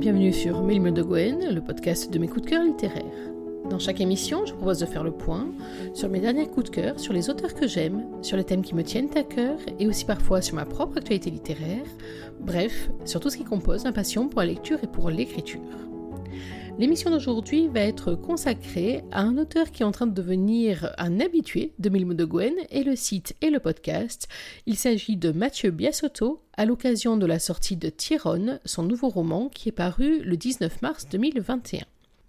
bienvenue sur Mille de Gwen, le podcast de mes coups de cœur littéraires. Dans chaque émission, je propose de faire le point sur mes derniers coups de cœur, sur les auteurs que j'aime, sur les thèmes qui me tiennent à cœur et aussi parfois sur ma propre actualité littéraire, bref, sur tout ce qui compose ma passion pour la lecture et pour l'écriture. L'émission d'aujourd'hui va être consacrée à un auteur qui est en train de devenir un habitué de Milmo de Gwen et le site et le podcast. Il s'agit de Mathieu Biasotto à l'occasion de la sortie de Tyrone, son nouveau roman qui est paru le 19 mars 2021.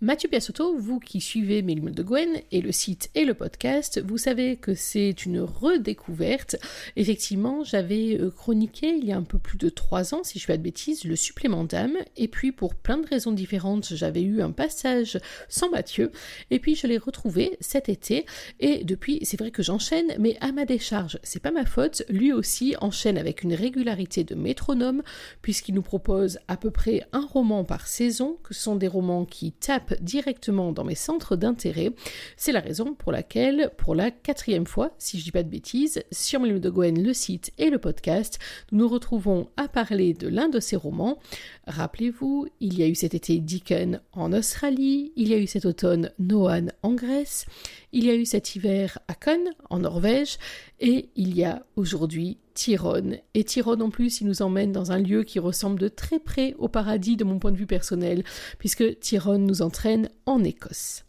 Mathieu Piassotto, vous qui suivez Mille de Gwen et le site et le podcast, vous savez que c'est une redécouverte. Effectivement, j'avais euh, chroniqué il y a un peu plus de trois ans, si je fais pas de bêtises, le supplément d'âme. Et puis, pour plein de raisons différentes, j'avais eu un passage sans Mathieu. Et puis, je l'ai retrouvé cet été. Et depuis, c'est vrai que j'enchaîne, mais à ma décharge, c'est pas ma faute. Lui aussi enchaîne avec une régularité de métronome, puisqu'il nous propose à peu près un roman par saison, que ce sont des romans qui tapent directement dans mes centres d'intérêt. C'est la raison pour laquelle, pour la quatrième fois, si je dis pas de bêtises, sur Mille de Gwen, le site et le podcast, nous nous retrouvons à parler de l'un de ces romans. Rappelez-vous, il y a eu cet été Dickens en Australie, il y a eu cet automne Noan en Grèce, il y a eu cet hiver Akon en Norvège, et il y a aujourd'hui Tyrone. Et Tyrone en plus, il nous emmène dans un lieu qui ressemble de très près au paradis de mon point de vue personnel, puisque Tyrone nous entraîne en Écosse.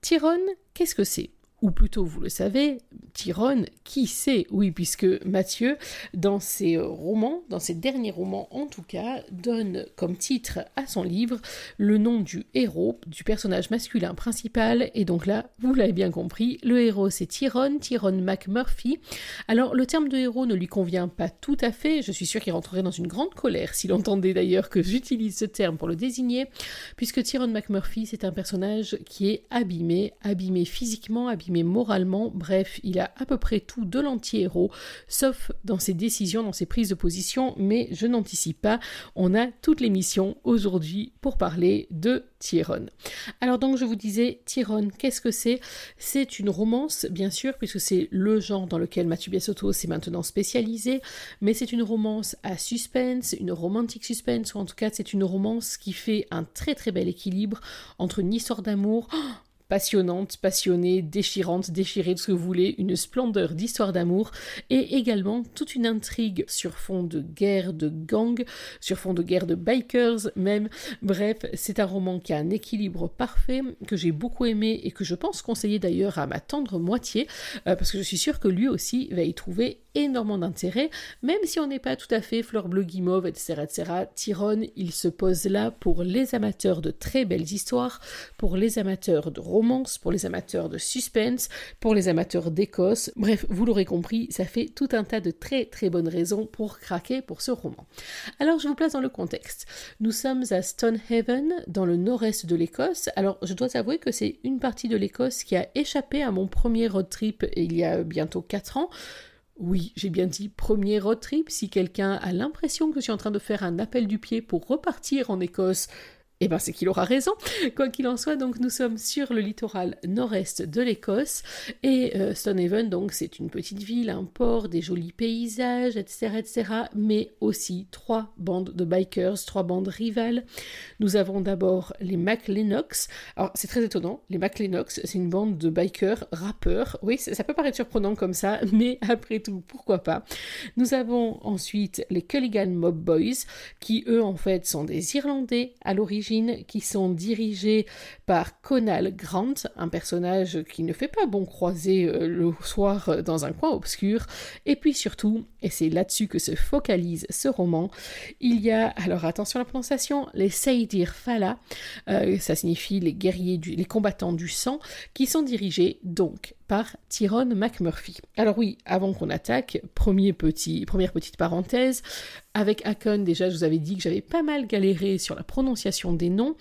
Tyrone, qu'est-ce que c'est? Ou plutôt vous le savez, Tyrone, qui sait? Oui, puisque Mathieu, dans ses euh, romans, dans ses derniers romans en tout cas, donne comme titre à son livre le nom du héros, du personnage masculin principal, et donc là, vous l'avez bien compris, le héros c'est Tyrone, Tyrone McMurphy. Alors le terme de héros ne lui convient pas tout à fait, je suis sûr qu'il rentrerait dans une grande colère s'il entendait d'ailleurs que j'utilise ce terme pour le désigner, puisque Tyrone McMurphy c'est un personnage qui est abîmé, abîmé physiquement, abîmé mais moralement, bref, il a à peu près tout de l'anti-héros, sauf dans ses décisions, dans ses prises de position, mais je n'anticipe pas, on a toutes les missions aujourd'hui pour parler de Tyrone. Alors donc je vous disais, Tyrone, qu'est-ce que c'est? C'est une romance, bien sûr, puisque c'est le genre dans lequel Mathieu Biasotto s'est maintenant spécialisé, mais c'est une romance à suspense, une romantique suspense, ou en tout cas c'est une romance qui fait un très très bel équilibre entre une histoire d'amour, oh, passionnante, passionnée, déchirante, déchirée, de ce que vous voulez, une splendeur d'histoire d'amour, et également toute une intrigue sur fond de guerre de gang, sur fond de guerre de bikers même. Bref, c'est un roman qui a un équilibre parfait, que j'ai beaucoup aimé et que je pense conseiller d'ailleurs à ma tendre moitié, euh, parce que je suis sûre que lui aussi va y trouver énormément d'intérêt, même si on n'est pas tout à fait fleur bleu guimauve, etc., etc. Tyrone, il se pose là pour les amateurs de très belles histoires, pour les amateurs de romance, pour les amateurs de suspense, pour les amateurs d'Écosse. Bref, vous l'aurez compris, ça fait tout un tas de très très bonnes raisons pour craquer pour ce roman. Alors, je vous place dans le contexte. Nous sommes à Stonehaven, dans le nord-est de l'Écosse. Alors, je dois avouer que c'est une partie de l'Écosse qui a échappé à mon premier road trip il y a bientôt 4 ans. Oui, j'ai bien dit premier road trip. Si quelqu'un a l'impression que je suis en train de faire un appel du pied pour repartir en Écosse, eh bien, c'est qu'il aura raison. Quoi qu'il en soit, donc nous sommes sur le littoral nord-est de l'Écosse et euh, Stonehaven, donc c'est une petite ville, un port, des jolis paysages, etc., etc., mais aussi trois bandes de bikers, trois bandes rivales. Nous avons d'abord les McLennox. Alors, c'est très étonnant. Les McLennox, c'est une bande de bikers rappeurs. Oui, ça peut paraître surprenant comme ça, mais après tout, pourquoi pas? Nous avons ensuite les Culligan Mob Boys, qui eux, en fait, sont des Irlandais à l'origine qui sont dirigés par Conal Grant, un personnage qui ne fait pas bon croiser euh, le soir euh, dans un coin obscur. Et puis surtout, et c'est là-dessus que se focalise ce roman, il y a, alors attention à la prononciation, les Seidir Fala, euh, ça signifie les guerriers, les combattants du sang, qui sont dirigés donc par Tyrone McMurphy. Alors oui, avant qu'on attaque, premier petit, première petite parenthèse, avec Akon, déjà je vous avais dit que j'avais pas mal galéré sur la prononciation des noms.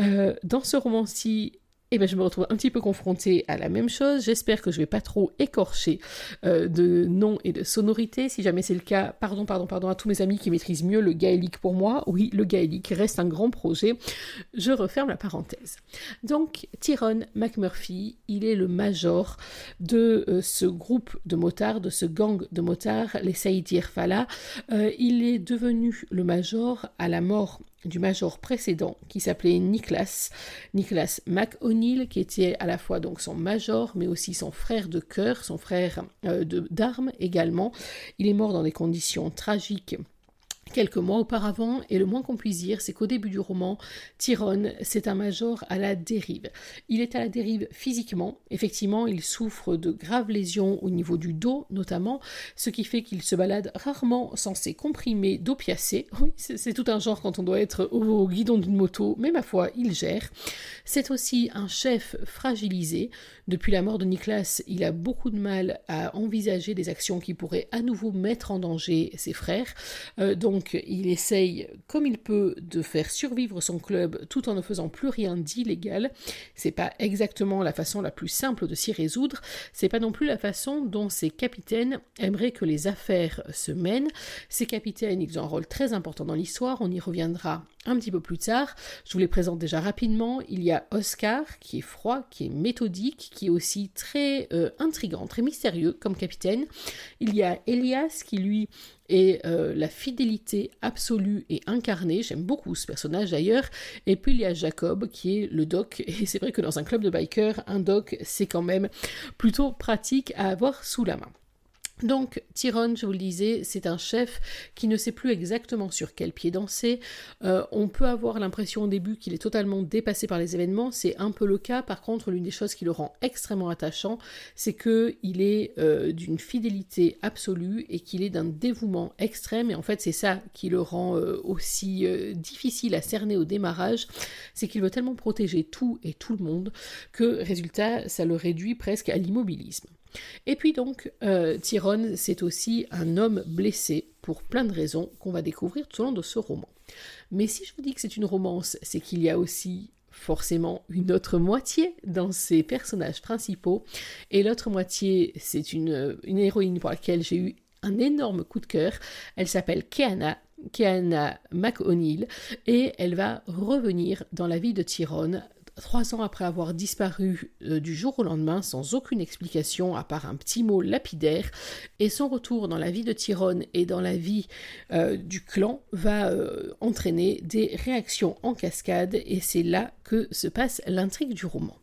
Euh, dans ce roman-ci, eh ben, je me retrouve un petit peu confrontée à la même chose. J'espère que je vais pas trop écorcher euh, de noms et de sonorités. Si jamais c'est le cas, pardon, pardon, pardon à tous mes amis qui maîtrisent mieux le gaélique pour moi. Oui, le gaélique reste un grand projet. Je referme la parenthèse. Donc, Tyrone McMurphy, il est le major de euh, ce groupe de motards, de ce gang de motards, les Saïdir Fala. Euh, il est devenu le major à la mort du major précédent qui s'appelait Nicholas, Nicholas McO'Neill, qui était à la fois donc son major, mais aussi son frère de cœur, son frère euh, d'armes également. Il est mort dans des conditions tragiques quelques mois auparavant, et le moins qu'on puisse dire, c'est qu'au début du roman, Tyrone, c'est un major à la dérive. Il est à la dérive physiquement, effectivement, il souffre de graves lésions au niveau du dos notamment, ce qui fait qu'il se balade rarement sans ses comprimés d'opiacés. Oui, c'est tout un genre quand on doit être au guidon d'une moto, mais ma foi, il gère. C'est aussi un chef fragilisé. Depuis la mort de Nicolas, il a beaucoup de mal à envisager des actions qui pourraient à nouveau mettre en danger ses frères. Euh, donc il essaye comme il peut de faire survivre son club tout en ne faisant plus rien d'illégal. C'est pas exactement la façon la plus simple de s'y résoudre, c'est pas non plus la façon dont ses capitaines aimeraient que les affaires se mènent. Ces capitaines, ils ont un rôle très important dans l'histoire, on y reviendra un petit peu plus tard. Je vous les présente déjà rapidement. Il y a Oscar, qui est froid, qui est méthodique, qui est aussi très euh, intrigant, très mystérieux comme capitaine. Il y a Elias, qui lui est euh, la fidélité absolue et incarnée. J'aime beaucoup ce personnage d'ailleurs. Et puis il y a Jacob, qui est le doc. Et c'est vrai que dans un club de bikers, un doc, c'est quand même plutôt pratique à avoir sous la main. Donc Tyrone, je vous le disais, c'est un chef qui ne sait plus exactement sur quel pied danser. Euh, on peut avoir l'impression au début qu'il est totalement dépassé par les événements, c'est un peu le cas. Par contre, l'une des choses qui le rend extrêmement attachant, c'est qu'il est euh, d'une fidélité absolue et qu'il est d'un dévouement extrême. Et en fait, c'est ça qui le rend euh, aussi difficile à cerner au démarrage, c'est qu'il veut tellement protéger tout et tout le monde que, résultat, ça le réduit presque à l'immobilisme. Et puis donc, euh, Tyrone, c'est aussi un homme blessé pour plein de raisons qu'on va découvrir tout au long de ce roman. Mais si je vous dis que c'est une romance, c'est qu'il y a aussi forcément une autre moitié dans ces personnages principaux. Et l'autre moitié, c'est une, une héroïne pour laquelle j'ai eu un énorme coup de cœur. Elle s'appelle Keana, Keana McO'Neill, et elle va revenir dans la vie de Tyrone trois ans après avoir disparu euh, du jour au lendemain sans aucune explication à part un petit mot lapidaire, et son retour dans la vie de Tyrone et dans la vie euh, du clan va euh, entraîner des réactions en cascade, et c'est là que se passe l'intrigue du roman.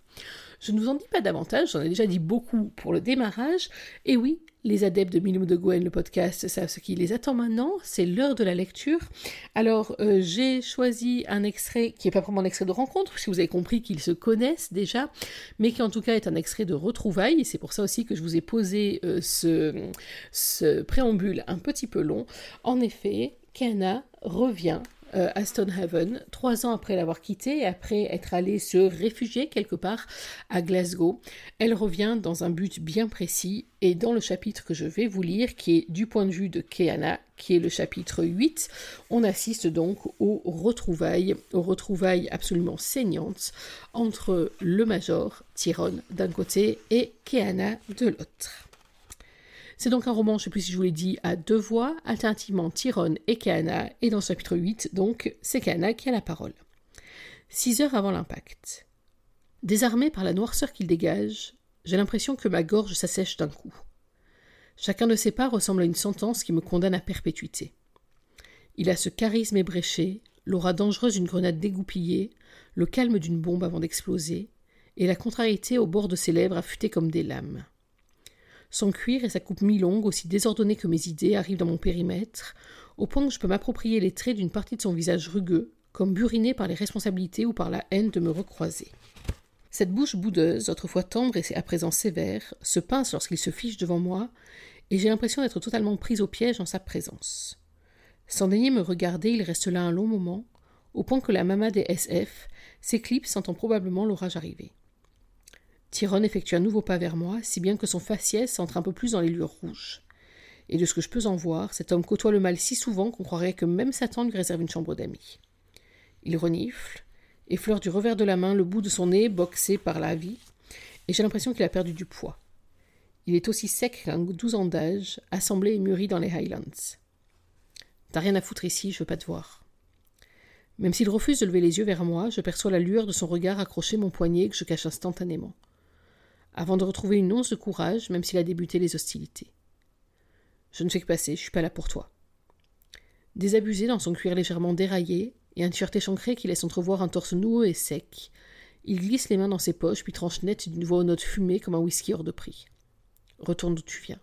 Je ne vous en dis pas davantage, j'en ai déjà dit beaucoup pour le démarrage, et oui, les adeptes de Milou de Gwen, le podcast, savent ce qui les attend maintenant, c'est l'heure de la lecture. Alors, euh, j'ai choisi un extrait qui n'est pas vraiment un extrait de rencontre, puisque vous avez compris qu'ils se connaissent déjà, mais qui en tout cas est un extrait de retrouvailles, et c'est pour ça aussi que je vous ai posé euh, ce, ce préambule un petit peu long. En effet, Kana revient euh, à Stonehaven, trois ans après l'avoir quitté et après être allée se réfugier quelque part à Glasgow. Elle revient dans un but bien précis et dans le chapitre que je vais vous lire, qui est du point de vue de Keana, qui est le chapitre 8, on assiste donc aux retrouvailles, aux retrouvailles absolument saignantes entre le Major, Tyrone d'un côté, et Keana de l'autre. C'est donc un roman, je ne sais plus si je vous l'ai dit, à deux voix, alternativement Tyrone et Kana, et dans ce chapitre 8, donc, c'est Kana qui a la parole. Six heures avant l'impact. Désarmé par la noirceur qu'il dégage, j'ai l'impression que ma gorge s'assèche d'un coup. Chacun de ses pas ressemble à une sentence qui me condamne à perpétuité. Il a ce charisme ébréché, l'aura dangereuse d'une grenade dégoupillée, le calme d'une bombe avant d'exploser, et la contrariété au bord de ses lèvres affûtées comme des lames. Son cuir et sa coupe mi-longue, aussi désordonnés que mes idées, arrivent dans mon périmètre, au point que je peux m'approprier les traits d'une partie de son visage rugueux, comme buriné par les responsabilités ou par la haine de me recroiser. Cette bouche boudeuse, autrefois tendre et à présent sévère, se pince lorsqu'il se fiche devant moi, et j'ai l'impression d'être totalement prise au piège en sa présence. Sans daigner me regarder, il reste là un long moment, au point que la mama des SF s'éclipse sentant probablement l'orage arriver. Tyrone effectue un nouveau pas vers moi, si bien que son faciès entre un peu plus dans les lueurs rouges. Et de ce que je peux en voir, cet homme côtoie le mal si souvent qu'on croirait que même Satan lui réserve une chambre d'amis. Il renifle, effleure du revers de la main le bout de son nez boxé par la vie, et j'ai l'impression qu'il a perdu du poids. Il est aussi sec qu'un douze ans d'âge, assemblé et mûri dans les Highlands. T'as rien à foutre ici, je veux pas te voir. Même s'il refuse de lever les yeux vers moi, je perçois la lueur de son regard accrocher mon poignet que je cache instantanément avant de retrouver une once de courage, même s'il a débuté les hostilités. Je ne fais que passer, je suis pas là pour toi. Désabusé dans son cuir légèrement déraillé, et un t-shirt échancré qui laisse entrevoir un torse noueux et sec. Il glisse les mains dans ses poches, puis tranche net d'une voix aux notes fumées comme un whisky hors de prix. Retourne d'où tu viens.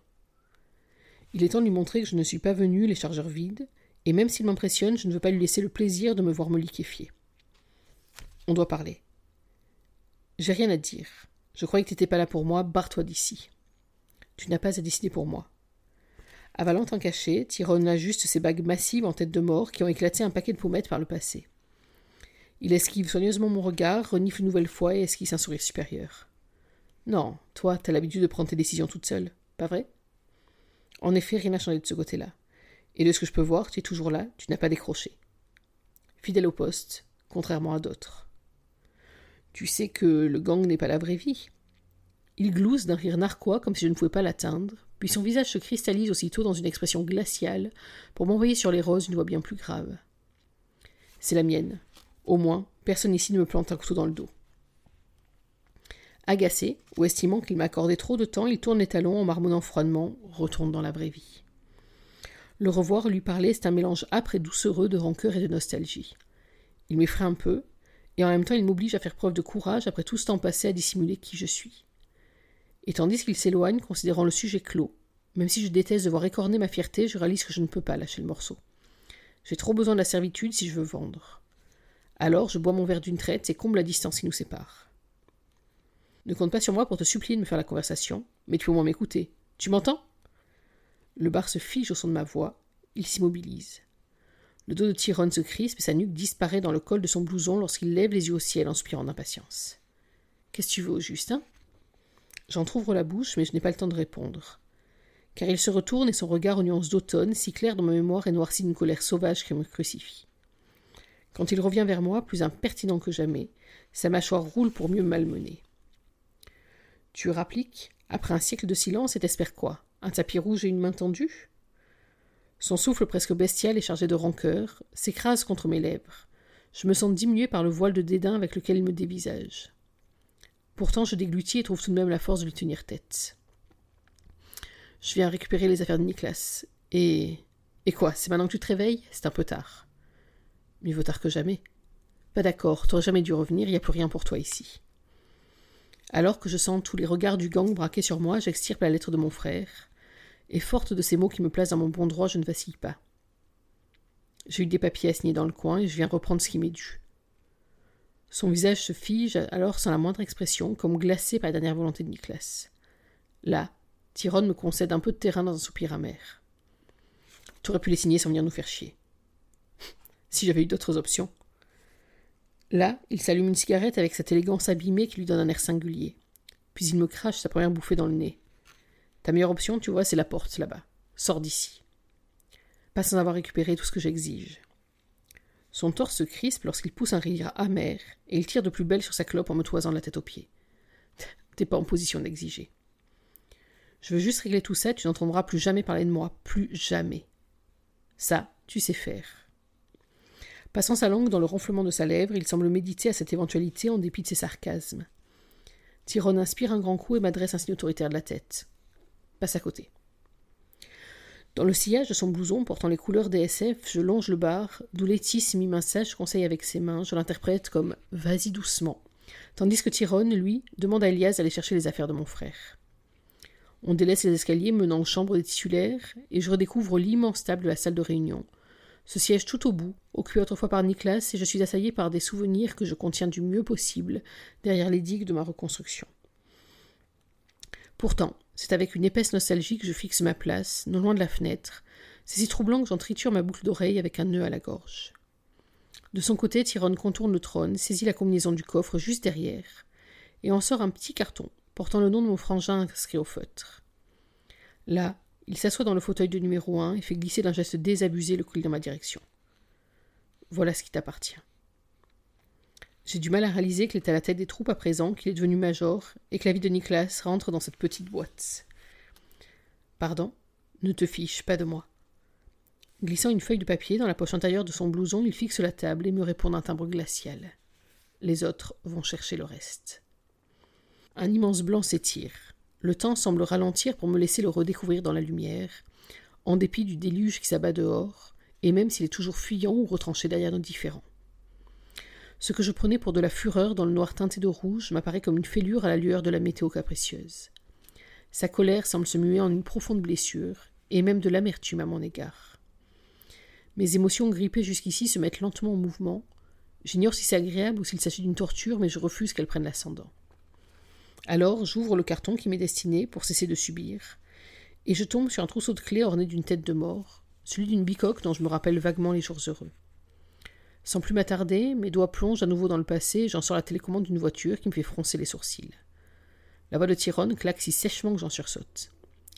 Il est temps de lui montrer que je ne suis pas venu les chargeurs vides, et même s'il m'impressionne, je ne veux pas lui laisser le plaisir de me voir me liquéfier. On doit parler. J'ai rien à dire. Je croyais que tu n'étais pas là pour moi, barre-toi d'ici. Tu n'as pas à décider pour moi. Avalant un cachet, Tyrone ajuste ses bagues massives en tête de mort qui ont éclaté un paquet de pommettes par le passé. Il esquive soigneusement mon regard, renifle une nouvelle fois et esquisse un sourire supérieur. Non, toi, t'as l'habitude de prendre tes décisions toute seule, pas vrai? En effet, rien n'a changé de ce côté-là. Et de ce que je peux voir, tu es toujours là, tu n'as pas décroché. Fidèle au poste, contrairement à d'autres. Tu sais que le gang n'est pas la vraie vie. Il glousse d'un rire narquois comme si je ne pouvais pas l'atteindre, puis son visage se cristallise aussitôt dans une expression glaciale pour m'envoyer sur les roses une voix bien plus grave. C'est la mienne. Au moins, personne ici ne me plante un couteau dans le dos. Agacé, ou estimant qu'il m'accordait trop de temps, il tourne les talons en marmonnant froidement, retourne dans la vraie vie. Le revoir lui parler, c'est un mélange âpre et doucereux de rancœur et de nostalgie. Il m'effraie un peu, et en même temps il m'oblige à faire preuve de courage après tout ce temps passé à dissimuler qui je suis. Et tandis qu'il s'éloigne, considérant le sujet clos, même si je déteste devoir écorner ma fierté, je réalise que je ne peux pas lâcher le morceau. J'ai trop besoin de la servitude si je veux vendre. Alors je bois mon verre d'une traite et comble la distance qui nous sépare. Ne compte pas sur moi pour te supplier de me faire la conversation, mais tu peux au moins m'écouter. Tu m'entends? Le bar se fige au son de ma voix, il s'immobilise. Le dos de Tyrone se crispe et sa nuque disparaît dans le col de son blouson lorsqu'il lève les yeux au ciel en soupirant d'impatience. Qu'est-ce que tu veux au juste, hein J'entr'ouvre la bouche, mais je n'ai pas le temps de répondre. Car il se retourne et son regard aux nuances d'automne, si clair dans ma mémoire, est noirci d'une colère sauvage qui me crucifie. Quand il revient vers moi, plus impertinent que jamais, sa mâchoire roule pour mieux malmener. Tu rappliques, après un siècle de silence, et t'espères quoi? Un tapis rouge et une main tendue? Son souffle presque bestial et chargé de rancœur s'écrase contre mes lèvres. Je me sens diminué par le voile de dédain avec lequel il me dévisage. Pourtant, je déglutis et trouve tout de même la force de lui tenir tête. Je viens récupérer les affaires de Nicolas. Et. Et quoi C'est maintenant que tu te réveilles? C'est un peu tard. Mieux vaut tard que jamais. Pas d'accord, t'aurais jamais dû revenir, il n'y a plus rien pour toi ici. Alors que je sens tous les regards du gang braqués sur moi, j'extirpe la lettre de mon frère, et forte de ces mots qui me placent dans mon bon droit, je ne vacille pas. J'ai eu des papiers assignés dans le coin et je viens reprendre ce qui m'est dû. Son visage se fige alors sans la moindre expression, comme glacé par la dernière volonté de Nicolas. Là, Tyrone me concède un peu de terrain dans un soupir amer. Tu aurais pu les signer sans venir nous faire chier si j'avais eu d'autres options. Là, il s'allume une cigarette avec cette élégance abîmée qui lui donne un air singulier. Puis il me crache sa première bouffée dans le nez. Ta meilleure option, tu vois, c'est la porte là-bas. Sors d'ici. Pas sans avoir récupéré tout ce que j'exige. Son torse se crispe lorsqu'il pousse un rire amer et il tire de plus belle sur sa clope en me toisant la tête aux pieds. T'es pas en position d'exiger. Je veux juste régler tout ça, tu n'entendras plus jamais parler de moi, plus jamais. Ça, tu sais faire. Passant sa langue dans le ronflement de sa lèvre, il semble méditer à cette éventualité en dépit de ses sarcasmes. Tyrone inspire un grand coup et m'adresse un signe autoritaire de la tête. Passe à côté. Dans le sillage de son blouson portant les couleurs des SF, je longe le bar, d'où Létis, mi-main sèche, conseille avec ses mains, je l'interprète comme Vas-y doucement, tandis que Tyrone, lui, demande à Elias d'aller chercher les affaires de mon frère. On délaisse les escaliers menant aux chambres des titulaires, et je redécouvre l'immense table de la salle de réunion, ce siège tout au bout, occupé autrefois par Nicolas, et je suis assailli par des souvenirs que je contiens du mieux possible derrière les digues de ma reconstruction. Pourtant, c'est avec une épaisse nostalgie que je fixe ma place, non loin de la fenêtre. C'est si troublant que j'en triture ma boucle d'oreille avec un nœud à la gorge. De son côté, Tyrone contourne le trône, saisit la combinaison du coffre juste derrière, et en sort un petit carton portant le nom de mon frangin inscrit au feutre. Là, il s'assoit dans le fauteuil de numéro un et fait glisser d'un geste désabusé le colis dans ma direction. Voilà ce qui t'appartient. J'ai du mal à réaliser qu'il est à la tête des troupes à présent, qu'il est devenu major, et que la vie de Nicolas rentre dans cette petite boîte. Pardon? Ne te fiche pas de moi. Glissant une feuille de papier dans la poche intérieure de son blouson, il fixe la table et me répond d'un timbre glacial. Les autres vont chercher le reste. Un immense blanc s'étire. Le temps semble ralentir pour me laisser le redécouvrir dans la lumière, en dépit du déluge qui s'abat dehors, et même s'il est toujours fuyant ou retranché derrière nos différends. Ce que je prenais pour de la fureur dans le noir teinté de rouge m'apparaît comme une fêlure à la lueur de la météo capricieuse. Sa colère semble se muer en une profonde blessure, et même de l'amertume à mon égard. Mes émotions grippées jusqu'ici se mettent lentement en mouvement. J'ignore si c'est agréable ou s'il s'agit d'une torture, mais je refuse qu'elle prenne l'ascendant. Alors j'ouvre le carton qui m'est destiné pour cesser de subir, et je tombe sur un trousseau de clés orné d'une tête de mort, celui d'une bicoque dont je me rappelle vaguement les jours heureux. Sans plus m'attarder, mes doigts plongent à nouveau dans le passé et j'en sors la télécommande d'une voiture qui me fait froncer les sourcils. La voix de Tyrone claque si sèchement que j'en sursaute.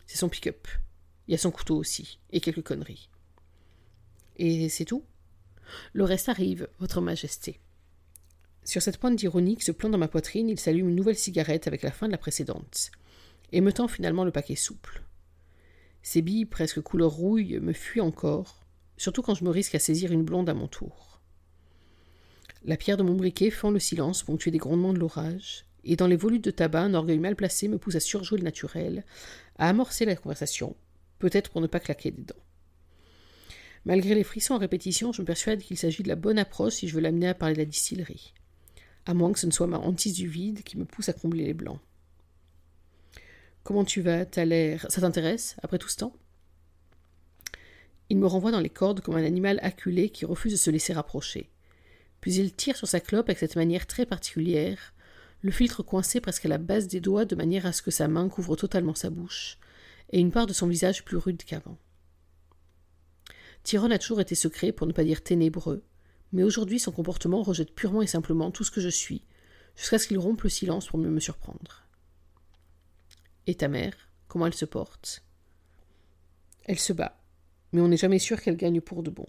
C'est son pick-up. Il y a son couteau aussi, et quelques conneries. Et c'est tout? Le reste arrive, Votre Majesté. Sur cette pointe d'ironie se plante dans ma poitrine, il s'allume une nouvelle cigarette avec la fin de la précédente, et me tend finalement le paquet souple. Ces billes presque couleur rouille me fuient encore, surtout quand je me risque à saisir une blonde à mon tour. La pierre de mon briquet fend le silence ponctué des grondements de l'orage, et dans les volutes de tabac, un orgueil mal placé me pousse à surjouer le naturel, à amorcer la conversation, peut-être pour ne pas claquer des dents. Malgré les frissons en répétition, je me persuade qu'il s'agit de la bonne approche si je veux l'amener à parler de la distillerie. À moins que ce ne soit ma hantise du vide qui me pousse à combler les blancs. Comment tu vas? T'as l'air. Ça t'intéresse, après tout ce temps? Il me renvoie dans les cordes comme un animal acculé qui refuse de se laisser rapprocher. Puis il tire sur sa clope avec cette manière très particulière, le filtre coincé presque à la base des doigts de manière à ce que sa main couvre totalement sa bouche, et une part de son visage plus rude qu'avant. Tyrone a toujours été secret, pour ne pas dire ténébreux, mais aujourd'hui son comportement rejette purement et simplement tout ce que je suis, jusqu'à ce qu'il rompe le silence pour mieux me surprendre. Et ta mère, comment elle se porte? Elle se bat, mais on n'est jamais sûr qu'elle gagne pour de bon.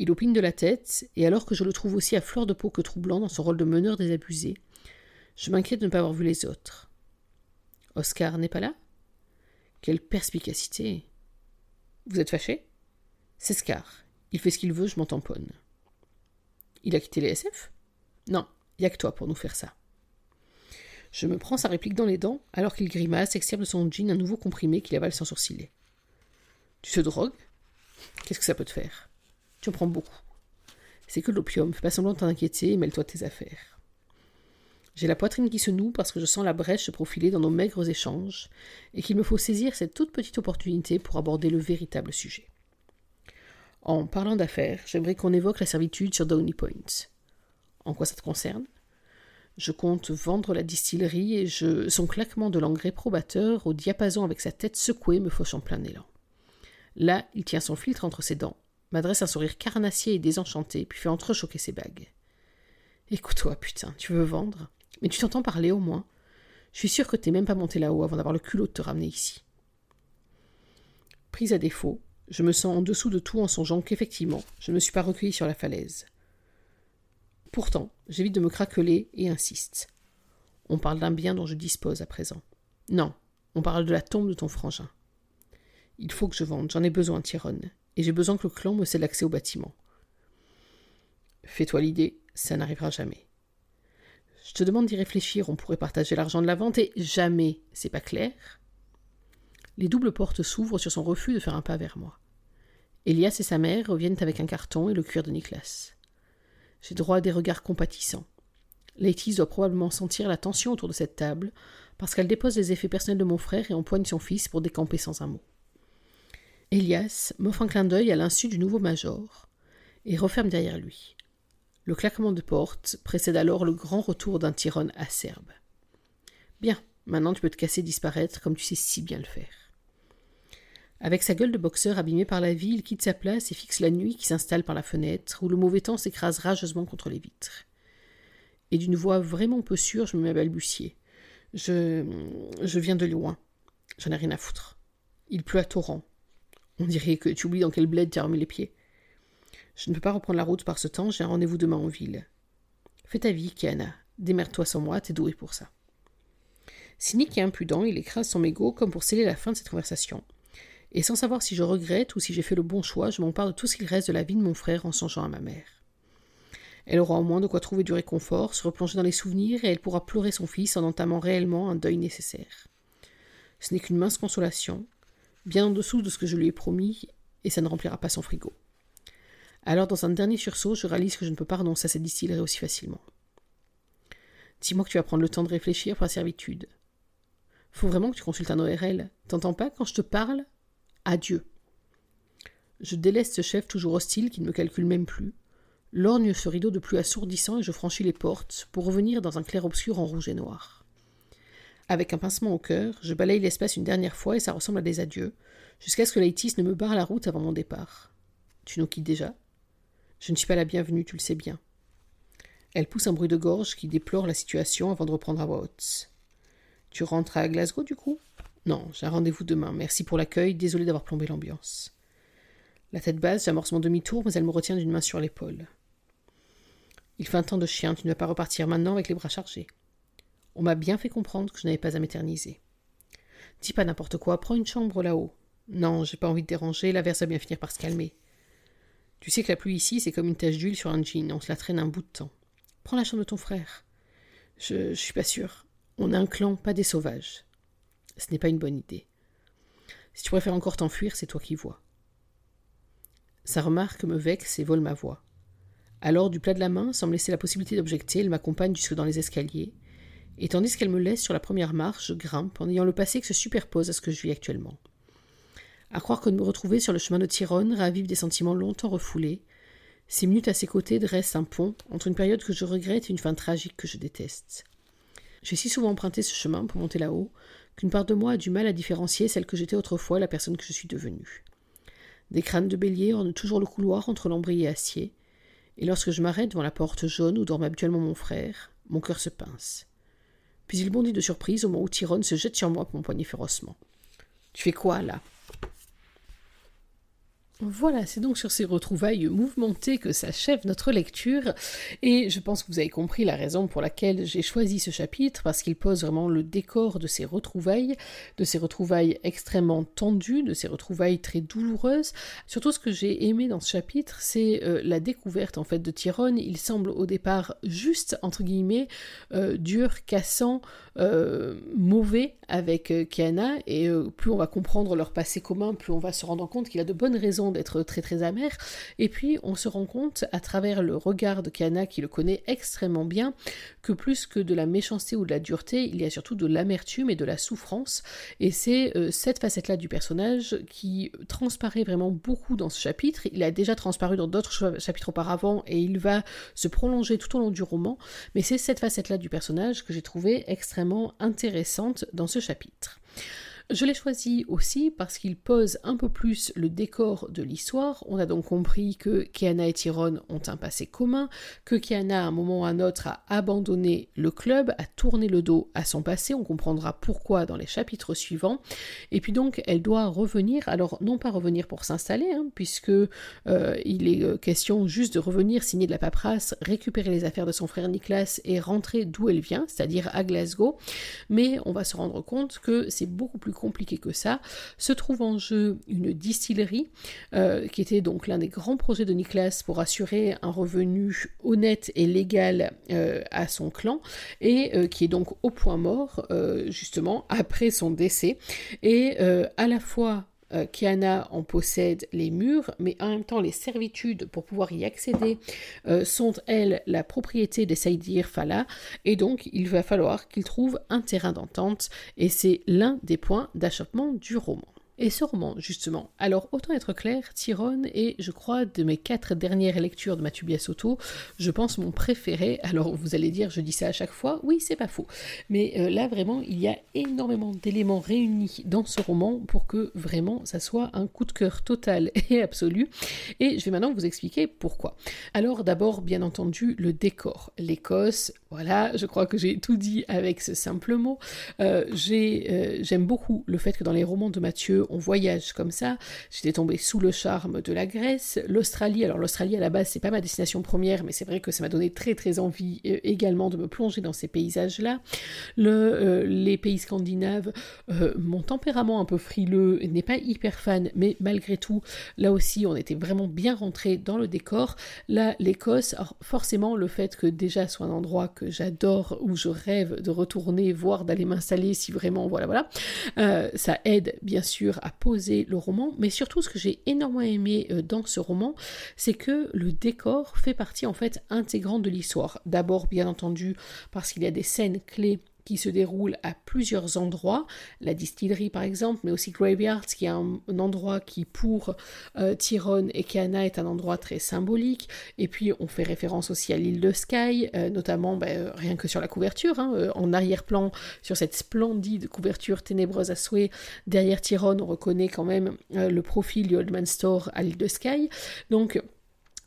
Il opine de la tête, et alors que je le trouve aussi à fleur de peau que troublant dans son rôle de meneur désabusé, je m'inquiète de ne pas avoir vu les autres. Oscar n'est pas là? Quelle perspicacité Vous êtes fâché? C'est Scar. Il fait ce qu'il veut, je m'en tamponne. Il a quitté les SF Non, il n'y a que toi pour nous faire ça. Je me prends sa réplique dans les dents, alors qu'il grimace, extire de son jean un nouveau comprimé qu'il avale sans sourciller. Tu te drogues? Qu'est-ce que ça peut te faire? Tu en prends beaucoup. C'est que l'opium, fais pas semblant de t'inquiéter et mêle-toi tes affaires. J'ai la poitrine qui se noue parce que je sens la brèche se profiler dans nos maigres échanges, et qu'il me faut saisir cette toute petite opportunité pour aborder le véritable sujet. En parlant d'affaires, j'aimerais qu'on évoque la servitude sur Downey Point. En quoi ça te concerne? Je compte vendre la distillerie et je... son claquement de l'engrais probateur au diapason avec sa tête secouée me fauche en plein élan. Là, il tient son filtre entre ses dents, m'adresse un sourire carnassier et désenchanté, puis fait entrechoquer ses bagues. Écoute-toi, putain, tu veux vendre Mais tu t'entends parler au moins Je suis sûr que t'es même pas monté là-haut avant d'avoir le culot de te ramener ici. Prise à défaut, je me sens en dessous de tout en songeant qu'effectivement, je ne me suis pas recueilli sur la falaise. Pourtant, j'évite de me craqueler et insiste. On parle d'un bien dont je dispose à présent. Non, on parle de la tombe de ton frangin. Il faut que je vende, j'en ai besoin, Tyrone, et j'ai besoin que le clan me cède l'accès au bâtiment. Fais-toi l'idée, ça n'arrivera jamais. Je te demande d'y réfléchir, on pourrait partager l'argent de la vente, et jamais, c'est pas clair Les doubles portes s'ouvrent sur son refus de faire un pas vers moi. Elias et sa mère reviennent avec un carton et le cuir de Nicolas. J'ai droit à des regards compatissants. Letty doit probablement sentir la tension autour de cette table, parce qu'elle dépose les effets personnels de mon frère et empoigne son fils pour décamper sans un mot. Elias m'offre un clin d'œil à l'insu du nouveau major, et referme derrière lui. Le claquement de porte précède alors le grand retour d'un tyrone acerbe. Bien, maintenant tu peux te casser disparaître comme tu sais si bien le faire. Avec sa gueule de boxeur abîmée par la vie, il quitte sa place et fixe la nuit qui s'installe par la fenêtre, où le mauvais temps s'écrase rageusement contre les vitres. Et d'une voix vraiment peu sûre, je me mets à balbutier. Je. Je viens de loin. J'en ai rien à foutre. Il pleut à torrent. On dirait que tu oublies dans quel bled t'as remis les pieds. Je ne peux pas reprendre la route par ce temps, j'ai un rendez-vous demain en ville. Fais ta vie, Kiana. Démerde-toi sans moi, t'es doué pour ça. Cynique et impudent, il écrase son mégot comme pour sceller la fin de cette conversation et sans savoir si je regrette ou si j'ai fait le bon choix, je m'empare de tout ce qu'il reste de la vie de mon frère en songeant à ma mère. Elle aura au moins de quoi trouver du réconfort, se replonger dans les souvenirs, et elle pourra pleurer son fils en entamant réellement un deuil nécessaire. Ce n'est qu'une mince consolation, bien en dessous de ce que je lui ai promis, et ça ne remplira pas son frigo. Alors, dans un dernier sursaut, je réalise que je ne peux pas renoncer à cette distillerie aussi facilement. Dis-moi que tu vas prendre le temps de réfléchir la servitude. Faut vraiment que tu consultes un ORL. T'entends pas quand je te parle? Adieu. Je délaisse ce chef toujours hostile qui ne me calcule même plus. Lorgne ce rideau de plus assourdissant et je franchis les portes pour revenir dans un clair-obscur en rouge et noir. Avec un pincement au cœur, je balaye l'espace une dernière fois et ça ressemble à des adieux, jusqu'à ce que Laïtis ne me barre la route avant mon départ. Tu nous quittes déjà? Je ne suis pas la bienvenue, tu le sais bien. Elle pousse un bruit de gorge qui déplore la situation avant de reprendre à voix. Tu rentres à Glasgow du coup? Non, j'ai un rendez-vous demain. Merci pour l'accueil, désolé d'avoir plombé l'ambiance. La tête basse, j'amorce mon demi-tour, mais elle me retient d'une main sur l'épaule. Il fait un temps de chien, tu ne vas pas repartir maintenant avec les bras chargés. On m'a bien fait comprendre que je n'avais pas à m'éterniser. Dis pas n'importe quoi, prends une chambre là-haut. Non, j'ai pas envie de déranger, la verse va bien finir par se calmer. Tu sais que la pluie ici, c'est comme une tache d'huile sur un jean, on se la traîne un bout de temps. Prends la chambre de ton frère. Je, je suis pas sûre. On a un clan, pas des sauvages. Ce n'est pas une bonne idée. Si tu préfères encore t'enfuir, c'est toi qui vois. Sa remarque me vexe et vole ma voix. Alors, du plat de la main, sans me laisser la possibilité d'objecter, elle m'accompagne jusque dans les escaliers, et tandis qu'elle me laisse sur la première marche, je grimpe en ayant le passé qui se superpose à ce que je vis actuellement. À croire que de me retrouver sur le chemin de Tyrone ravive des sentiments longtemps refoulés. Ces minutes à ses côtés dressent un pont entre une période que je regrette et une fin tragique que je déteste. J'ai si souvent emprunté ce chemin pour monter là-haut qu'une part de moi a du mal à différencier celle que j'étais autrefois la personne que je suis devenue. Des crânes de bélier ornent toujours le couloir entre lambris et acier, et lorsque je m'arrête devant la porte jaune où dorme habituellement mon frère, mon cœur se pince. Puis il bondit de surprise au moment où Tyrone se jette sur moi pour m'empoigner férocement. Tu fais quoi là? Voilà, c'est donc sur ces retrouvailles mouvementées que s'achève notre lecture, et je pense que vous avez compris la raison pour laquelle j'ai choisi ce chapitre, parce qu'il pose vraiment le décor de ces retrouvailles, de ces retrouvailles extrêmement tendues, de ces retrouvailles très douloureuses. Surtout ce que j'ai aimé dans ce chapitre, c'est euh, la découverte en fait de Tyrone. Il semble au départ juste, entre guillemets, euh, dur, cassant, euh, mauvais avec Kiana, et plus on va comprendre leur passé commun, plus on va se rendre compte qu'il a de bonnes raisons d'être très très amer. Et puis on se rend compte à travers le regard de Kana qui le connaît extrêmement bien que plus que de la méchanceté ou de la dureté, il y a surtout de l'amertume et de la souffrance. Et c'est euh, cette facette-là du personnage qui transparaît vraiment beaucoup dans ce chapitre. Il a déjà transparu dans d'autres chapitres auparavant et il va se prolonger tout au long du roman. Mais c'est cette facette-là du personnage que j'ai trouvé extrêmement intéressante dans ce chapitre. Je l'ai choisi aussi parce qu'il pose un peu plus le décor de l'histoire. On a donc compris que Kiana et Tyrone ont un passé commun, que Kiana à un moment ou à un autre a abandonné le club, a tourné le dos à son passé. On comprendra pourquoi dans les chapitres suivants. Et puis donc elle doit revenir, alors non pas revenir pour s'installer, hein, puisque euh, il est euh, question juste de revenir signer de la paperasse, récupérer les affaires de son frère Nicolas et rentrer d'où elle vient, c'est-à-dire à Glasgow. Mais on va se rendre compte que c'est beaucoup plus compliqué que ça, se trouve en jeu une distillerie, euh, qui était donc l'un des grands projets de Nicolas pour assurer un revenu honnête et légal euh, à son clan, et euh, qui est donc au point mort, justement, après son décès. Et à la fois Kiana en possède les murs, mais en même temps les servitudes pour pouvoir y accéder sont elles la propriété des Saïdir Fala, et donc il va falloir qu'ils trouvent un terrain d'entente, et c'est l'un des points d'achoppement du roman. Et ce roman, justement, alors autant être clair, Tyrone est, je crois, de mes quatre dernières lectures de Mathieu Biasotto, je pense mon préféré. Alors vous allez dire, je dis ça à chaque fois, oui, c'est pas faux. Mais euh, là, vraiment, il y a énormément d'éléments réunis dans ce roman pour que vraiment ça soit un coup de cœur total et absolu. Et je vais maintenant vous expliquer pourquoi. Alors d'abord, bien entendu, le décor. L'Écosse, voilà, je crois que j'ai tout dit avec ce simple mot. Euh, euh, j'aime beaucoup le fait que dans les romans de Mathieu, on voyage comme ça. J'étais tombée sous le charme de la Grèce, l'Australie. Alors l'Australie à la base c'est pas ma destination première, mais c'est vrai que ça m'a donné très très envie euh, également de me plonger dans ces paysages-là. Le, les pays scandinaves, mon tempérament un peu frileux n'est pas hyper fan, mais malgré tout, là aussi on était vraiment bien rentré dans le décor. Là l'Écosse, forcément le fait que déjà soit un endroit que j'adore, où je rêve de retourner, voir d'aller m'installer si vraiment, voilà, voilà. Euh, ça aide bien sûr à poser le roman, mais surtout ce que j'ai énormément aimé euh, dans ce roman, c'est que le décor fait partie en fait intégrante de l'histoire. D'abord, bien entendu, parce qu'il y a des scènes clés qui se déroule à plusieurs endroits, la distillerie par exemple, mais aussi Graveyards, qui est un, endroit qui pour euh, Tyrone et Kana est un endroit très symbolique. Et puis on fait référence aussi à l'île de Sky, euh, notamment ben, rien que sur la couverture, hein, euh, en arrière-plan, sur cette splendide couverture ténébreuse à souhait. Derrière Tyrone, on reconnaît quand même le profil du Old Man Store à l'île de Sky. Donc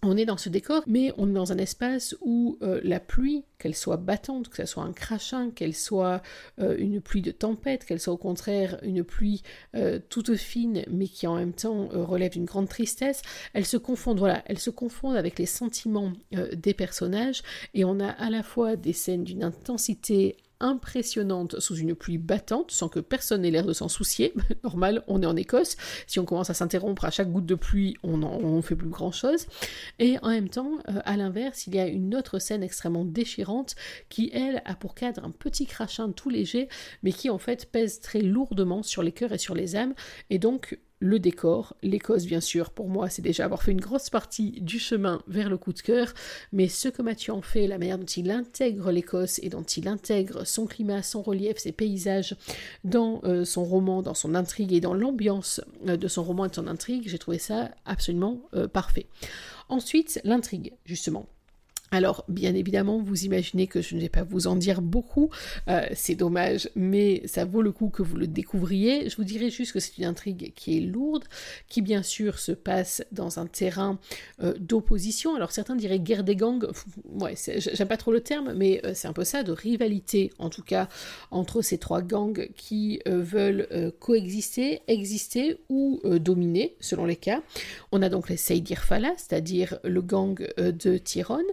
on est dans ce décor, mais on est dans un espace où euh, la pluie, qu'elle soit battante, que ce soit un crachin, qu'elle soit euh, une pluie de tempête, qu'elle soit au contraire une pluie euh, toute fine, mais qui en même temps relève d'une grande tristesse, elles se confondent, voilà, elles se avec les sentiments des personnages, et on a à la fois des scènes d'une intensité impressionnante sous une pluie battante sans que personne n'ait l'air de s'en soucier. Normal, on est en Écosse. Si on commence à s'interrompre à chaque goutte de pluie, on ne fait plus grand chose. Et en même temps, euh, à l'inverse, il y a une autre scène extrêmement déchirante qui, elle, a pour cadre un petit crachin tout léger, mais qui en fait pèse très lourdement sur les cœurs et sur les âmes. Et donc, le décor, l'Écosse bien sûr, pour moi c'est déjà avoir fait une grosse partie du chemin vers le coup de cœur, mais ce que Mathieu en fait, la manière dont il intègre l'Écosse et dont il intègre son climat, son relief, ses paysages dans euh, son roman, dans son intrigue et dans l'ambiance euh, de son roman et de son intrigue, j'ai trouvé ça absolument euh, parfait. Ensuite, l'intrigue, justement. Alors, bien évidemment, vous imaginez que je ne vais pas vous en dire beaucoup, euh, c'est dommage, mais ça vaut le coup que vous le découvriez. Je vous dirais juste que c'est une intrigue qui est lourde, qui bien sûr se passe dans un terrain euh, d'opposition. Alors certains diraient guerre des gangs, ouais, j'aime pas trop le terme, mais euh, c'est un peu ça, de rivalité en tout cas entre ces trois gangs qui veulent coexister, exister ou dominer, selon les cas. On a donc les Seydir Fala, c'est-à-dire le gang de Tyrone.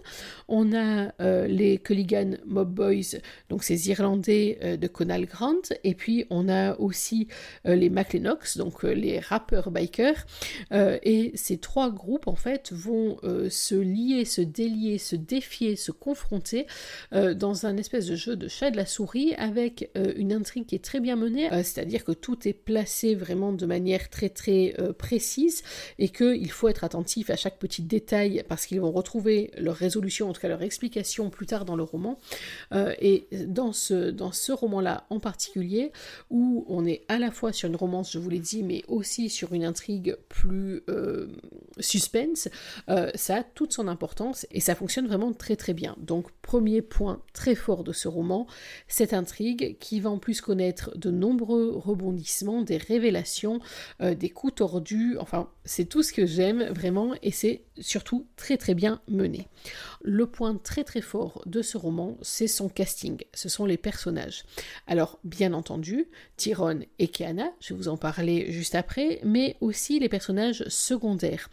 On a euh, les Culligan Mob Boys, donc ces Irlandais euh, de Conal Grant, et puis on a aussi euh, les McLennox, donc les rappeurs bikers, et ces trois groupes en fait vont se lier, se délier, se défier, se confronter dans un espèce de jeu de chat de la souris avec une intrigue qui est très bien menée, c'est-à-dire que tout est placé vraiment de manière très très précise et qu'il faut être attentif à chaque petit détail parce qu'ils vont retrouver leur résolution en tout cas leur explication plus tard dans le roman. Euh, et dans ce, dans ce roman-là en particulier, où on est à la fois sur une romance, je vous l'ai dit, mais aussi sur une intrigue plus euh, suspense, euh, ça a toute son importance et ça fonctionne vraiment très très bien. Donc premier point très fort de ce roman, cette intrigue qui va en plus connaître de nombreux rebondissements, des révélations, des coups tordus, enfin c'est tout ce que j'aime vraiment et c'est surtout très très bien mené. Le point très très fort de ce roman, c'est son casting, ce sont les personnages. Alors, bien entendu, Tyrone et Keana, je vais vous en parler juste après, mais aussi les personnages secondaires.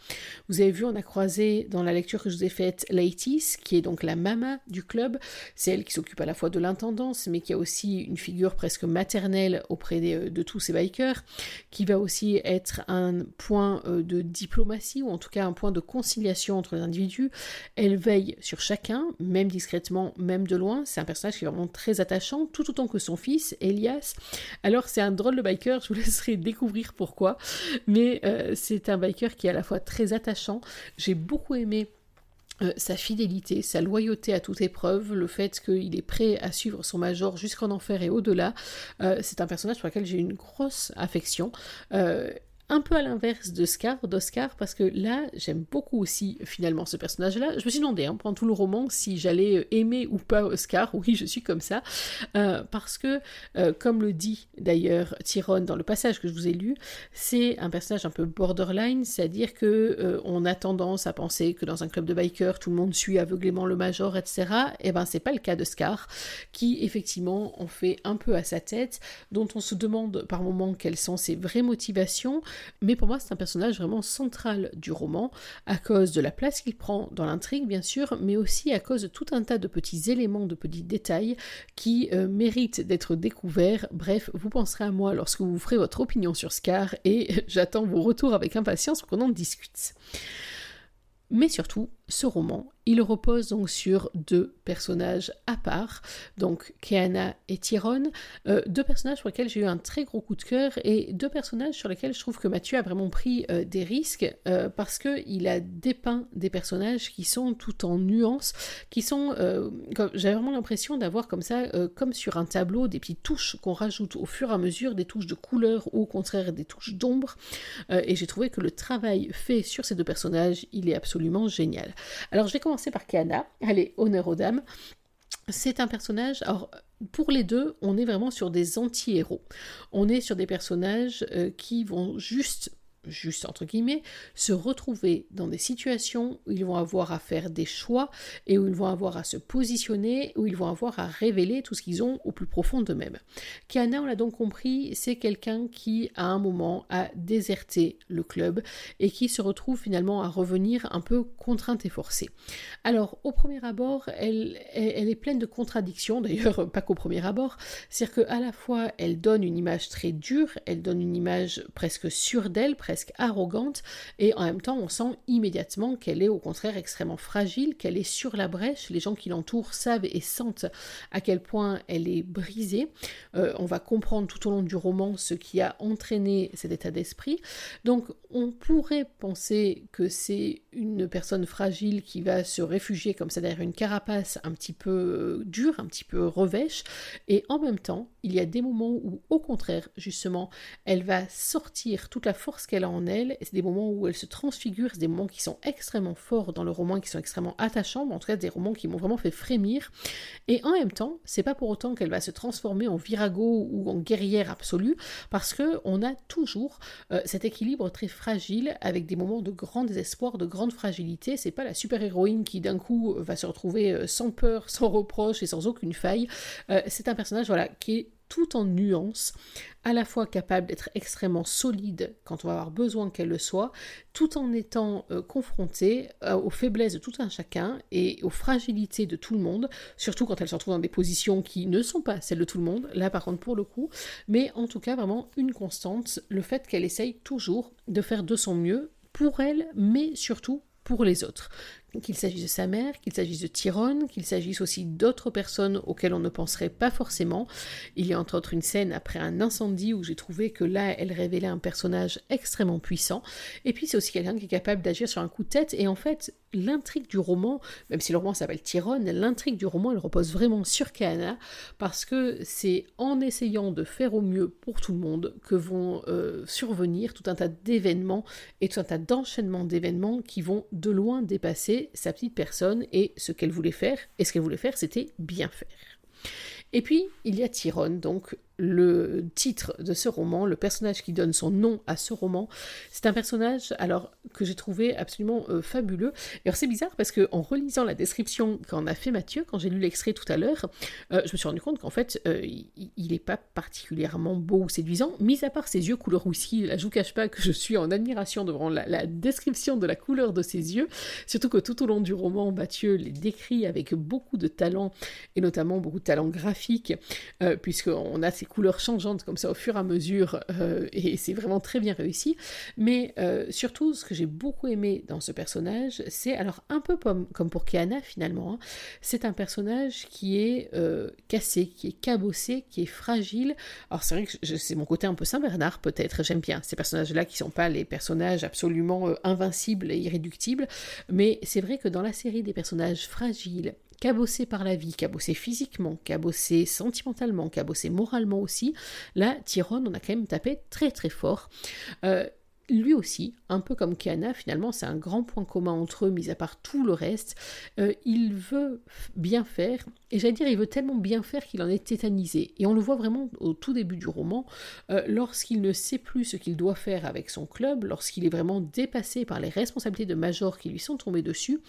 Vous avez vu, on a croisé dans la lecture que je vous ai faite Laitis, qui est donc la mama du club. C'est elle qui s'occupe à la fois de l'intendance, mais qui a aussi une figure presque maternelle auprès de, de tous ces bikers, qui va aussi être un point euh, de diplomatie, ou en tout cas un point de conciliation entre les individus. Elle veille sur chacun, même discrètement, même de loin. C'est un personnage qui est vraiment très attachant, tout autant que son fils, Elias. Alors c'est un drôle de biker, je vous laisserai découvrir pourquoi, mais euh, c'est un biker qui est à la fois très attachant. J'ai beaucoup aimé euh, sa fidélité, sa loyauté à toute épreuve, le fait qu'il est prêt à suivre son major jusqu'en enfer et au-delà, euh, c'est un personnage pour lequel j'ai une grosse affection un peu à l'inverse de Scar, d'Oscar, parce que là, j'aime beaucoup aussi finalement ce personnage-là. Je me suis demandé hein, pendant tout le roman si j'allais euh, aimer ou pas Oscar. Oui, je suis comme ça, euh, parce que, euh, comme le dit d'ailleurs Tyrone dans le passage que je vous ai lu, c'est un personnage un peu borderline, c'est-à-dire que on a tendance à penser que dans un club de bikers, tout le monde suit aveuglément le major, etc. Et eh ben, c'est pas le cas de Scar, qui effectivement en fait un peu à sa tête, dont on se demande par moments quelles sont ses vraies motivations mais pour moi c'est un personnage vraiment central du roman, à cause de la place qu'il prend dans l'intrigue bien sûr, mais aussi à cause de tout un tas de petits éléments, de petits détails qui euh, méritent d'être découverts. Bref, vous penserez à moi lorsque vous ferez votre opinion sur Scar, et j'attends vos retours avec impatience pour qu'on en discute. Mais surtout, ce roman, il repose donc sur deux personnages à part, donc Keana et Tyrone, euh, deux personnages pour lesquels j'ai eu un très gros coup de cœur et deux personnages sur lesquels je trouve que Mathieu a vraiment pris euh, des risques euh, parce qu'il a dépeint des personnages qui sont tout en nuances, qui sont, j'avais vraiment l'impression d'avoir comme ça, comme sur un tableau, des petites touches qu'on rajoute au fur et à mesure, des touches de couleur ou au contraire des touches d'ombre, et j'ai trouvé que le travail fait sur ces deux personnages, il est absolument génial. Alors je vais commencer par Kana. Allez, honneur aux dames. C'est un personnage. Alors, pour les deux, on est vraiment sur des anti-héros. On est sur des personnages euh, qui vont juste juste entre guillemets, se retrouver dans des situations où ils vont avoir à faire des choix et où ils vont avoir à se positionner, où ils vont avoir à révéler tout ce qu'ils ont au plus profond d'eux-mêmes. Kiana, on l'a donc compris, c'est quelqu'un qui à un moment a déserté le club et qui se retrouve finalement à revenir un peu contrainte et forcée. Alors au premier abord, elle, est pleine de contradictions, d'ailleurs pas qu'au premier abord, c'est-à-dire qu'à la fois elle donne une image très dure, elle donne une image presque sûre d'elle, presque arrogante, et en même temps on sent immédiatement qu'elle est au contraire extrêmement fragile, qu'elle est sur la brèche, les gens qui l'entourent savent et sentent à quel point elle est brisée. Euh, on va comprendre tout au long du roman ce qui a entraîné cet état d'esprit. Donc on pourrait penser que c'est une personne fragile qui va se réfugier comme ça derrière une carapace un petit peu euh, dure, un petit peu revêche, et en même temps il y a des moments où au contraire justement elle va sortir toute la force qu'elle en elle, c'est des moments où elle se transfigure, c'est des moments qui sont extrêmement forts dans le roman, qui sont extrêmement attachants, en tout cas des romans qui m'ont vraiment fait frémir. Et en même temps, c'est pas pour autant qu'elle va se transformer en virago ou en guerrière absolue, parce que on a toujours euh, cet équilibre très fragile avec des moments de grand désespoir, de grande fragilité. C'est pas la super-héroïne qui d'un coup va se retrouver euh, sans peur, sans reproche et sans aucune faille. Euh, c'est un personnage voilà qui est tout en nuances, à la fois capable d'être extrêmement solide quand on va avoir besoin qu'elle le soit, tout en étant euh, confrontée euh, aux faiblesses de tout un chacun et aux fragilités de tout le monde, surtout quand elle se retrouve dans des positions qui ne sont pas celles de tout le monde, là par contre pour le coup, mais en tout cas vraiment une constante, le fait qu'elle essaye toujours de faire de son mieux pour elle, mais surtout pour les autres qu'il s'agisse de sa mère, qu'il s'agisse de Tyrone, qu'il s'agisse aussi d'autres personnes auxquelles on ne penserait pas forcément. Il y a entre autres une scène après un incendie où j'ai trouvé que là, elle révélait un personnage extrêmement puissant. Et puis c'est aussi quelqu'un qui est capable d'agir sur un coup de tête. Et en fait, l'intrigue du roman, même si le roman s'appelle Tyrone, l'intrigue du roman, elle repose vraiment sur Kana, parce que c'est en essayant de faire au mieux pour tout le monde que vont euh, survenir tout un tas d'événements et tout un tas d'enchaînements d'événements qui vont de loin dépasser sa petite personne et ce qu'elle voulait faire. Et ce qu'elle voulait faire, c'était bien faire. Et puis, il y a Tyrone, donc le titre de ce roman, le personnage qui donne son nom à ce roman. C'est un personnage alors que j'ai trouvé absolument euh, fabuleux. Et alors c'est bizarre parce que en relisant la description qu'en a fait Mathieu, quand j'ai lu l'extrait tout à l'heure, euh, je me suis rendu compte qu'en fait euh, il n'est pas particulièrement beau ou séduisant, mis à part ses yeux couleur whisky. Là je vous cache pas que je suis en admiration devant la, la description de la couleur de ses yeux, surtout que tout au long du roman Mathieu les décrit avec beaucoup de talent et notamment beaucoup de talent graphique, puisqu'on a ces couleurs changeantes comme ça au fur et à mesure, euh, et c'est vraiment très bien réussi. Mais euh, surtout, ce que j'ai beaucoup aimé dans ce personnage, c'est alors un peu comme, pour Kiana finalement, hein, c'est un personnage qui est euh, cassé, qui est cabossé, qui est fragile. Alors c'est vrai que c'est mon côté un peu Saint-Bernard peut-être, j'aime bien ces personnages-là qui sont pas les personnages absolument invincibles et irréductibles, mais c'est vrai que dans la série des personnages fragiles, cabossé par la vie, cabossé physiquement, cabossé sentimentalement, cabossé moralement aussi, là, Tyrone, on a quand même tapé très très fort. Euh, lui aussi, un peu comme Kiana, finalement, c'est un grand point commun entre eux, mis à part tout le reste. Euh, il veut bien faire, et j'allais dire, il veut tellement bien faire qu'il en est tétanisé. Et on le voit vraiment au tout début du roman, euh, lorsqu'il ne sait plus ce qu'il doit faire avec son club, lorsqu'il est vraiment dépassé par les responsabilités de major qui lui sont tombées dessus.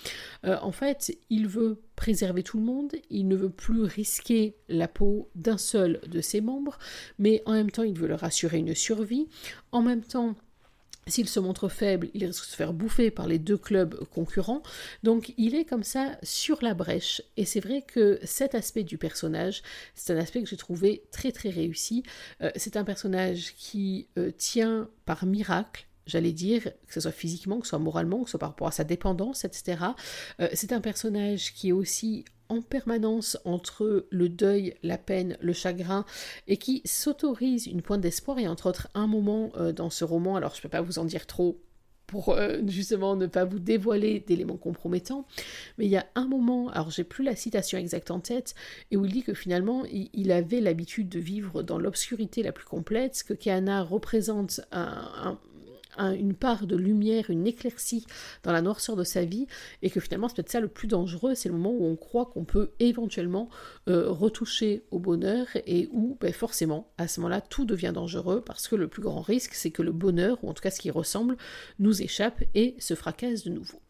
Euh, en fait, il veut préserver tout le monde, il ne veut plus risquer la peau d'un seul de ses membres, mais en même temps, il veut leur assurer une survie. En même temps, s'il se montre faible, il risque de se faire bouffer par les deux clubs concurrents. Donc il est comme ça sur la brèche. Et c'est vrai que cet aspect du personnage, c'est un aspect que j'ai trouvé très très réussi. Euh, c'est un personnage qui euh, tient par miracle j'allais dire, que ce soit physiquement, que ce soit moralement, que ce soit par rapport à sa dépendance, etc. Euh, c'est un personnage qui est aussi en permanence entre le deuil, la peine, le chagrin, et qui s'autorise une pointe d'espoir. Et entre autres, un moment euh, dans ce roman, alors je ne peux pas vous en dire trop pour euh, justement ne pas vous dévoiler d'éléments compromettants. Mais il y a un moment, alors j'ai plus la citation exacte en tête, et où il dit que finalement il, avait l'habitude de vivre dans l'obscurité la plus complète, que Kana représente un, une part de lumière, une éclaircie dans la noirceur de sa vie, et que finalement c'est peut-être ça le plus dangereux, c'est le moment où on croit qu'on peut éventuellement euh, retoucher au bonheur, et où ben, forcément à ce moment-là tout devient dangereux, parce que le plus grand risque c'est que le bonheur, ou en tout cas ce qui ressemble, nous échappe et se fracasse de nouveau.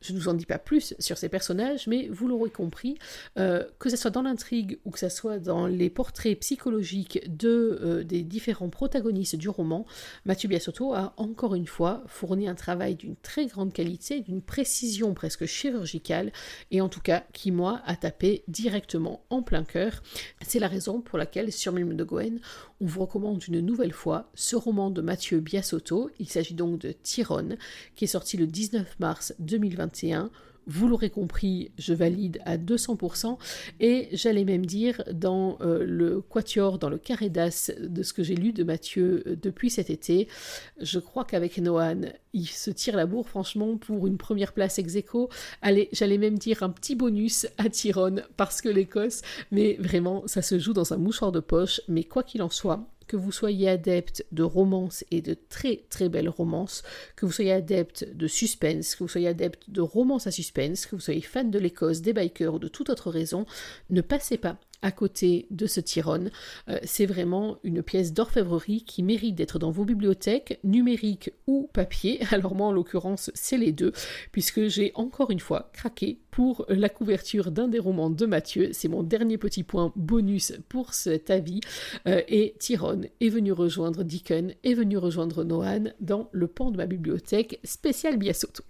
Je ne vous en dis pas plus sur ces personnages, mais vous l'aurez compris, euh, que ce soit dans l'intrigue ou que ce soit dans les portraits psychologiques euh, des différents protagonistes du roman, Mathieu Biasotto a encore une fois fourni un travail d'une très grande qualité, d'une précision presque chirurgicale, et en tout cas qui, moi, a tapé directement en plein cœur. C'est la raison pour laquelle sur Mime de Goen, on vous recommande une nouvelle fois ce roman de Mathieu Biasotto. Il s'agit donc de Tyrone, qui est sorti le 19 mars 2021 vous l'aurez compris, je valide à 200%, et j'allais même dire dans euh, le quatuor, dans le carré d'as de ce que j'ai lu de Mathieu euh, depuis cet été, je crois qu'avec Noan, il se tire la bourre franchement pour une première place ex aequo. Allez, j'allais même dire un petit bonus à Tyrone, parce que l'Écosse, mais vraiment, ça se joue dans un mouchoir de poche, mais quoi qu'il en soit, que vous soyez adepte de romance et de très très belles romances, que vous soyez adepte de suspense, que vous soyez adepte de romance à suspense, que vous soyez fan de l'Écosse, des bikers ou de toute autre raison, ne passez pas à côté de ce Tyrone. Euh, c'est vraiment une pièce d'orfèvrerie qui mérite d'être dans vos bibliothèques, numériques ou papier. Alors moi, en l'occurrence, c'est les deux, puisque j'ai encore une fois craqué pour la couverture d'un des romans de Mathieu. C'est mon dernier petit point bonus pour cet avis. Euh, et Tyrone est venu rejoindre Deacon, est venu rejoindre Noan dans le pan de ma bibliothèque spéciale Biasotto.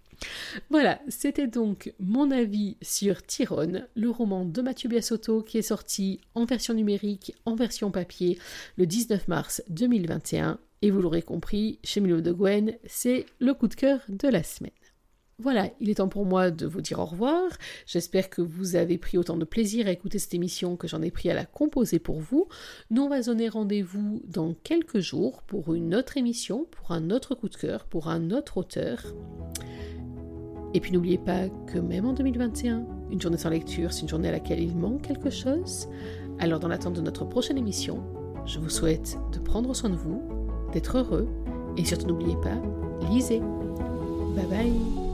Voilà, c'était donc mon avis sur Tyrone, le roman de Mathieu Biasotto qui est sorti en version numérique, en version papier, le 19 mars 2021. Et vous l'aurez compris, chez Milo de Gwen, c'est le coup de cœur de la semaine. Voilà, il est temps pour moi de vous dire au revoir. J'espère que vous avez pris autant de plaisir à écouter cette émission que j'en ai pris à la composer pour vous. Nous, on va donner rendez-vous dans quelques jours pour une autre émission, pour un autre coup de cœur, pour un autre auteur. Et puis n'oubliez pas que même en 2021, une journée sans lecture, c'est une journée à laquelle il manque quelque chose. Alors dans l'attente de notre prochaine émission, je vous souhaite de prendre soin de vous, d'être heureux, et surtout n'oubliez pas, lisez. Bye bye